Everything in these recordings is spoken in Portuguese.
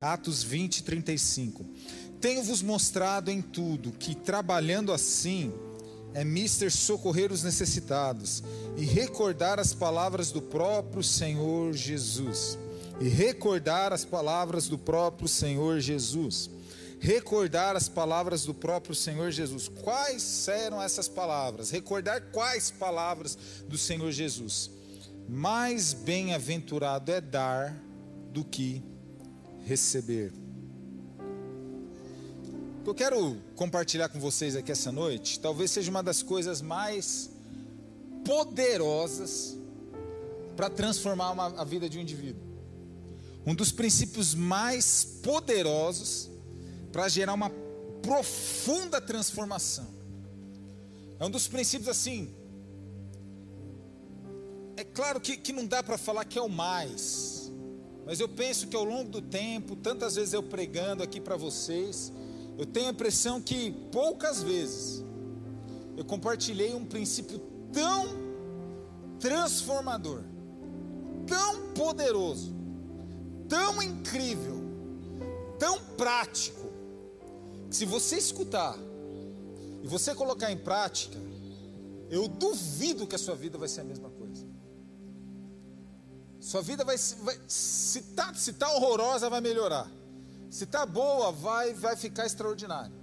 Atos 20, 35. Tenho-vos mostrado em tudo que, trabalhando assim, é mister socorrer os necessitados e recordar as palavras do próprio Senhor Jesus. E recordar as palavras do próprio Senhor Jesus. Recordar as palavras do próprio Senhor Jesus. Quais eram essas palavras? Recordar quais palavras do Senhor Jesus? Mais bem-aventurado é dar do que receber. O que eu quero compartilhar com vocês aqui essa noite, talvez seja uma das coisas mais poderosas para transformar uma, a vida de um indivíduo. Um dos princípios mais poderosos para gerar uma profunda transformação. É um dos princípios assim. É claro que, que não dá para falar que é o mais, mas eu penso que ao longo do tempo, tantas vezes eu pregando aqui para vocês, eu tenho a impressão que poucas vezes eu compartilhei um princípio tão transformador, tão poderoso, tão incrível, tão prático, que se você escutar e você colocar em prática, eu duvido que a sua vida vai ser a mesma coisa. Sua vida vai, vai se tá, se tá horrorosa, vai melhorar. Se está boa, vai, vai ficar extraordinário.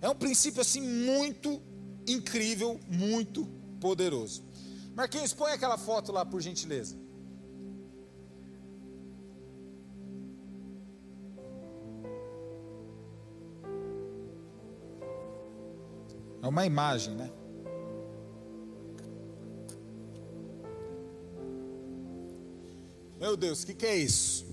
É um princípio assim muito incrível, muito poderoso. Marquinhos, põe aquela foto lá, por gentileza. É uma imagem, né? Meu Deus, o que, que é isso?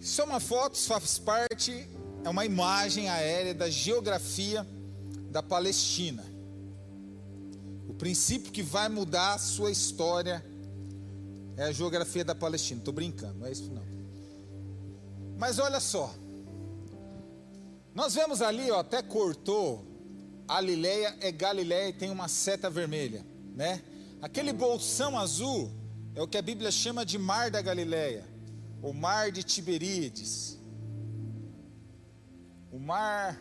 Isso é uma foto, faz parte, é uma imagem aérea da geografia da Palestina. O princípio que vai mudar a sua história é a geografia da Palestina. Estou brincando, não é isso não. Mas olha só. Nós vemos ali, ó, até cortou. Galileia é Galileia e tem uma seta vermelha, né? Aquele bolsão azul é o que a Bíblia chama de Mar da Galileia o mar de Tiberíades, o mar,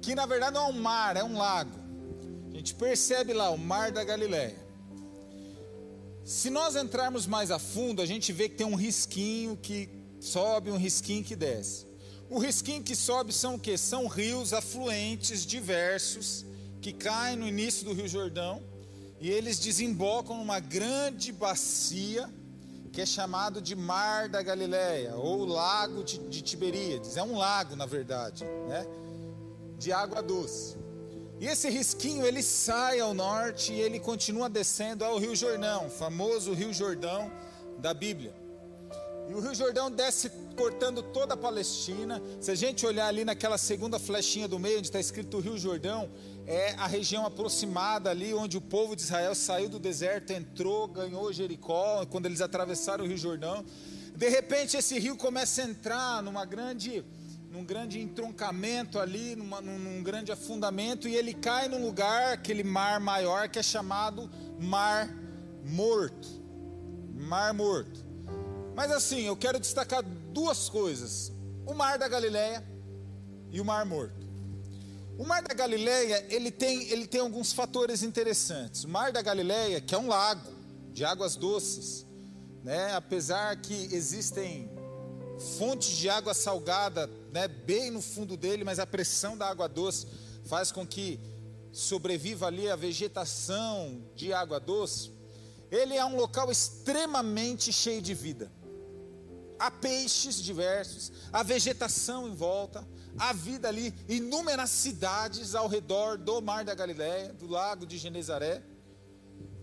que na verdade não é um mar, é um lago. A gente percebe lá o mar da Galileia. Se nós entrarmos mais a fundo, a gente vê que tem um risquinho que sobe, um risquinho que desce. O risquinho que sobe são o que? São rios afluentes diversos que caem no início do Rio Jordão e eles desembocam numa grande bacia que é chamado de Mar da Galileia, ou Lago de, de Tiberíades. É um lago, na verdade, né? de água doce. E esse risquinho ele sai ao norte e ele continua descendo ao Rio Jordão, famoso Rio Jordão da Bíblia. E o Rio Jordão desce cortando toda a Palestina. Se a gente olhar ali naquela segunda flechinha do meio, onde está escrito Rio Jordão, é a região aproximada ali onde o povo de Israel saiu do deserto, entrou, ganhou Jericó, quando eles atravessaram o Rio Jordão. De repente esse rio começa a entrar numa grande, num grande entroncamento ali, numa, num, num grande afundamento, e ele cai num lugar, aquele mar maior, que é chamado Mar Morto. Mar Morto. Mas assim, eu quero destacar duas coisas: o Mar da Galileia e o Mar Morto. O Mar da Galileia, ele tem, ele tem alguns fatores interessantes. O Mar da Galileia, que é um lago de águas doces, né? apesar que existem fontes de água salgada né, bem no fundo dele, mas a pressão da água doce faz com que sobreviva ali a vegetação de água doce. Ele é um local extremamente cheio de vida. Há peixes diversos, há vegetação em volta, há vida ali, inúmeras cidades ao redor do Mar da Galileia, do lago de Genezaré.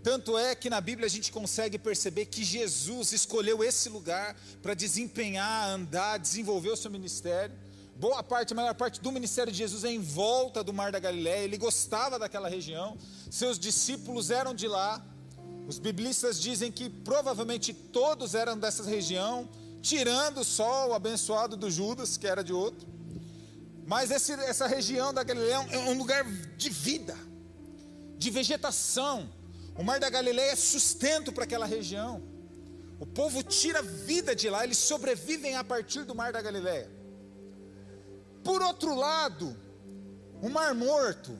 Tanto é que na Bíblia a gente consegue perceber que Jesus escolheu esse lugar para desempenhar, andar, desenvolver o seu ministério. Boa parte, a maior parte do ministério de Jesus é em volta do Mar da Galileia. Ele gostava daquela região. Seus discípulos eram de lá. Os biblistas dizem que provavelmente todos eram dessa região, tirando só o abençoado do Judas, que era de outro. Mas esse, essa região da Galileia é um lugar de vida, de vegetação. O mar da Galileia é sustento para aquela região. O povo tira vida de lá, eles sobrevivem a partir do mar da Galileia. Por outro lado, o mar morto,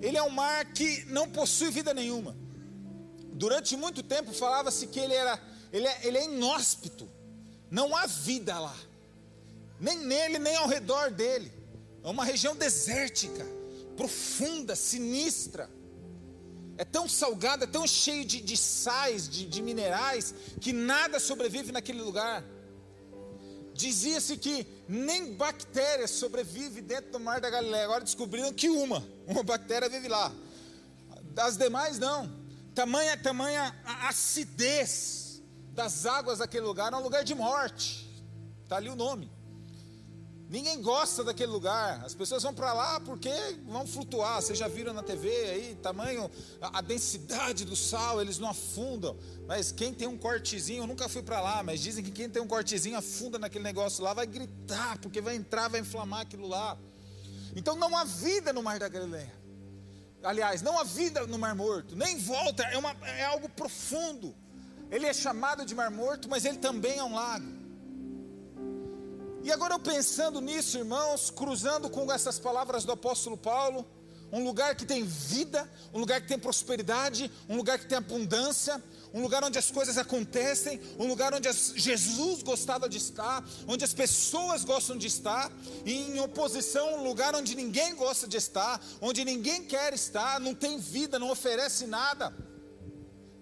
ele é um mar que não possui vida nenhuma. Durante muito tempo falava-se que ele era, ele é, ele é inóspito, não há vida lá, nem nele, nem ao redor dele. É uma região desértica, profunda, sinistra. É tão salgada, é tão cheio de, de sais, de, de minerais, que nada sobrevive naquele lugar. Dizia-se que nem bactérias sobrevivem dentro do mar da Galileia. Agora descobriram que uma, uma bactéria vive lá. Das demais não. Tamanha, tamanha acidez das águas daquele lugar, é um lugar de morte. Está ali o nome. Ninguém gosta daquele lugar. As pessoas vão para lá porque vão flutuar. Vocês já viram na TV aí, tamanho, a, a, densidade do sal, eles não afundam. Mas quem tem um cortezinho, eu nunca fui para lá, mas dizem que quem tem um cortezinho afunda naquele negócio lá, vai gritar, porque vai entrar, vai inflamar aquilo lá. Então não há vida no Mar da Galileia. Aliás, não há vida no Mar Morto, nem volta, é, uma, é algo profundo. Ele é chamado de Mar Morto, mas ele também é um lago. E agora eu pensando nisso, irmãos, cruzando com essas palavras do apóstolo Paulo, um lugar que tem vida, um lugar que tem prosperidade, um lugar que tem abundância, um lugar onde as coisas acontecem, um lugar onde Jesus gostava de estar, onde as pessoas gostam de estar, e em oposição, um lugar onde ninguém gosta de estar, onde ninguém quer estar, não tem vida, não oferece nada.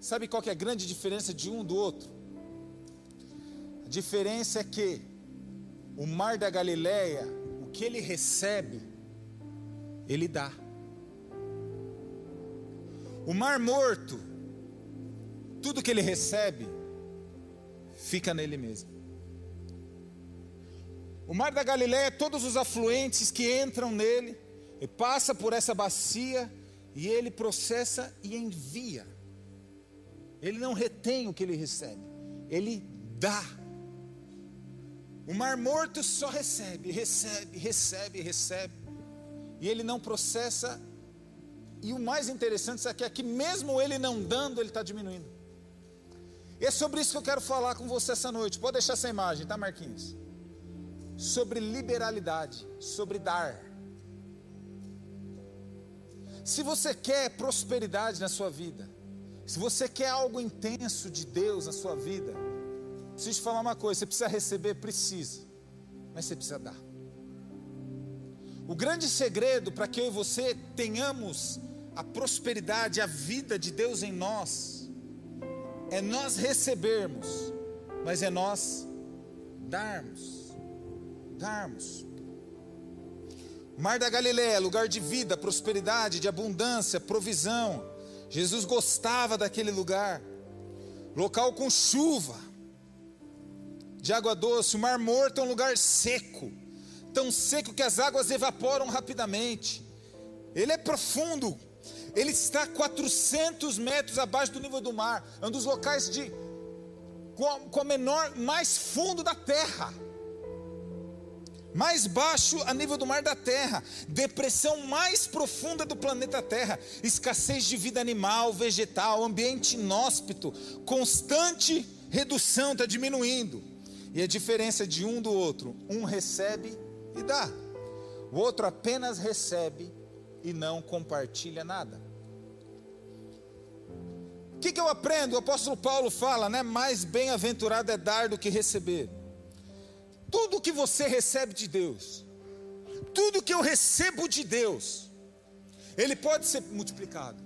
Sabe qual que é a grande diferença de um do outro? A diferença é que o mar da Galileia, o que ele recebe, ele dá. O mar morto, tudo que ele recebe, fica nele mesmo. O mar da Galileia, todos os afluentes que entram nele, e passa por essa bacia e ele processa e envia. Ele não retém o que ele recebe, ele dá. O mar morto só recebe, recebe, recebe, recebe. E ele não processa. E o mais interessante é que mesmo ele não dando, ele está diminuindo. E é sobre isso que eu quero falar com você essa noite. Pode deixar essa imagem, tá, Marquinhos? Sobre liberalidade, sobre dar. Se você quer prosperidade na sua vida, se você quer algo intenso de Deus na sua vida, Preciso te falar uma coisa: você precisa receber, precisa, mas você precisa dar. O grande segredo para que eu e você tenhamos a prosperidade, a vida de Deus em nós, é nós recebermos, mas é nós darmos. Darmos. Mar da Galileia, lugar de vida, prosperidade, de abundância, provisão. Jesus gostava daquele lugar. Local com chuva de água doce. O mar morto é um lugar seco, tão seco que as águas evaporam rapidamente. Ele é profundo, ele está 400 metros abaixo do nível do mar, é um dos locais de com a, com a menor, mais fundo da terra. Mais baixo a nível do mar da terra, depressão mais profunda do planeta Terra, escassez de vida animal, vegetal, ambiente inóspito, constante redução, está diminuindo. E a diferença de um do outro: um recebe e dá, o outro apenas recebe e não compartilha nada. O que, que eu aprendo? O apóstolo Paulo fala, né? Mais bem-aventurado é dar do que receber. Tudo que você recebe de Deus, tudo que eu recebo de Deus, ele pode ser multiplicado.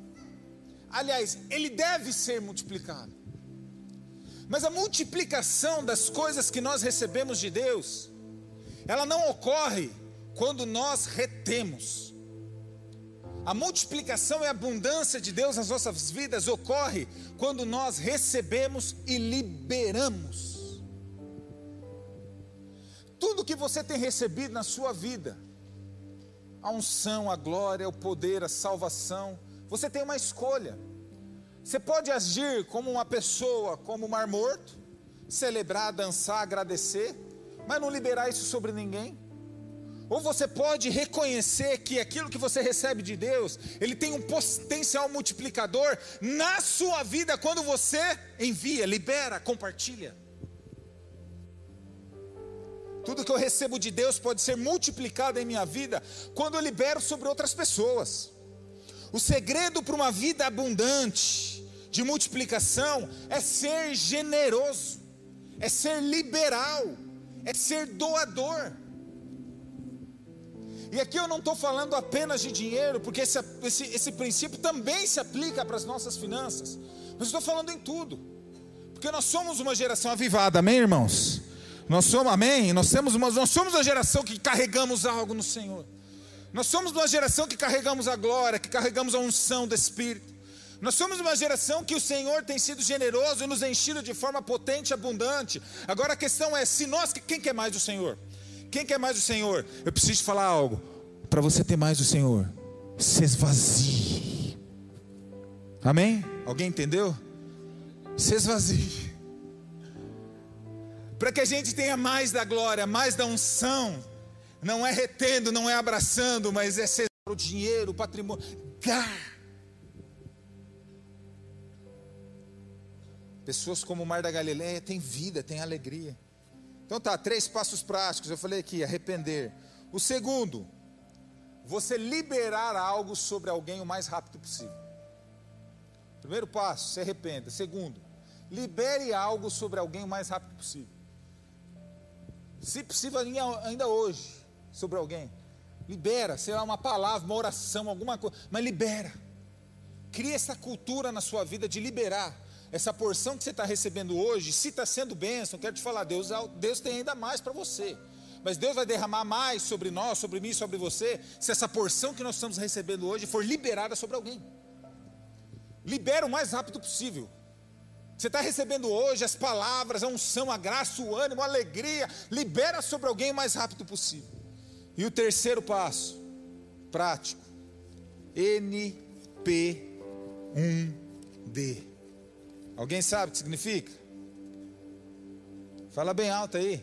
Aliás, ele deve ser multiplicado. Mas a multiplicação das coisas que nós recebemos de Deus, ela não ocorre quando nós retemos. A multiplicação e abundância de Deus nas nossas vidas ocorre quando nós recebemos e liberamos. Que você tem recebido na sua vida, a unção, a glória, o poder, a salvação, você tem uma escolha. Você pode agir como uma pessoa, como um mar morto, celebrar, dançar, agradecer, mas não liberar isso sobre ninguém. Ou você pode reconhecer que aquilo que você recebe de Deus, ele tem um potencial multiplicador na sua vida quando você envia, libera, compartilha. Tudo que eu recebo de Deus pode ser multiplicado em minha vida quando eu libero sobre outras pessoas. O segredo para uma vida abundante, de multiplicação, é ser generoso, é ser liberal, é ser doador. E aqui eu não estou falando apenas de dinheiro, porque esse, esse, esse princípio também se aplica para as nossas finanças. Mas estou falando em tudo. Porque nós somos uma geração avivada, amém, irmãos? Nós somos, amém? Nós, temos uma, nós somos uma geração que carregamos algo no Senhor. Nós somos uma geração que carregamos a glória, que carregamos a unção do Espírito. Nós somos uma geração que o Senhor tem sido generoso e nos enchido de forma potente e abundante. Agora a questão é: se nós, quem quer mais do Senhor? Quem quer mais o Senhor? Eu preciso falar algo. Para você ter mais o Senhor, se esvazie. Amém? Alguém entendeu? Se esvazie. Para que a gente tenha mais da glória, mais da unção. Não é retendo, não é abraçando, mas é ser o dinheiro, o patrimônio. Gar. Pessoas como o Mar da Galileia têm vida, têm alegria. Então tá, três passos práticos. Eu falei aqui, arrepender. O segundo, você liberar algo sobre alguém o mais rápido possível. Primeiro passo, se arrependa. Segundo, libere algo sobre alguém o mais rápido possível. Se possível, ainda hoje, sobre alguém. Libera, sei lá, uma palavra, uma oração, alguma coisa, mas libera. Cria essa cultura na sua vida de liberar essa porção que você está recebendo hoje, se está sendo bênção, quero te falar, Deus, Deus tem ainda mais para você. Mas Deus vai derramar mais sobre nós, sobre mim, sobre você, se essa porção que nós estamos recebendo hoje for liberada sobre alguém. Libera o mais rápido possível. Você está recebendo hoje as palavras, a unção, a graça, o ânimo, a alegria. Libera sobre alguém o mais rápido possível. E o terceiro passo, prático. NP1D. Alguém sabe o que significa? Fala bem alto aí.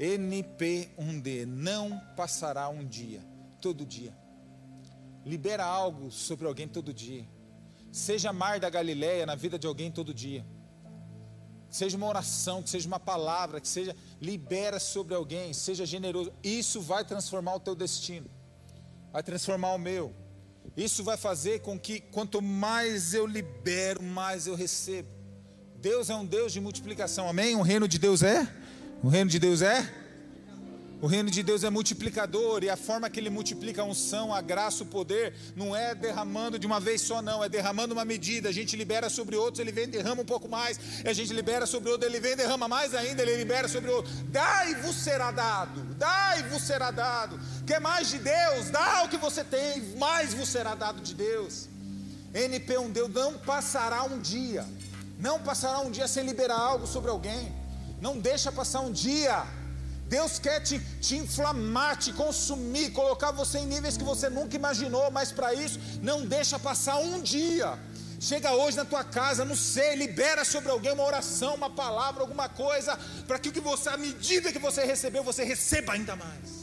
NP1D, não passará um dia, todo dia. Libera algo sobre alguém todo dia. Seja mar da Galileia na vida de alguém todo dia. Seja uma oração, que seja uma palavra, que seja libera sobre alguém, seja generoso. Isso vai transformar o teu destino. Vai transformar o meu. Isso vai fazer com que quanto mais eu libero, mais eu recebo. Deus é um Deus de multiplicação, amém? O reino de Deus é? O reino de Deus é? O reino de Deus é multiplicador e a forma que ele multiplica a unção, a graça, o poder, não é derramando de uma vez só, não, é derramando uma medida. A gente libera sobre outros, ele vem derrama um pouco mais. A gente libera sobre outro, ele vem derrama mais ainda, ele libera sobre outro. Dai-vos será dado, dai-vos será dado. Quer mais de Deus? Dá o que você tem, mais vos será dado de Deus. NP1 Deus não passará um dia, não passará um dia sem liberar algo sobre alguém. Não deixa passar um dia Deus quer te, te inflamar, te consumir, colocar você em níveis que você nunca imaginou, mas para isso, não deixa passar um dia. Chega hoje na tua casa, não sei, libera sobre alguém uma oração, uma palavra, alguma coisa, para que o que você, à medida que você recebeu, você receba ainda mais.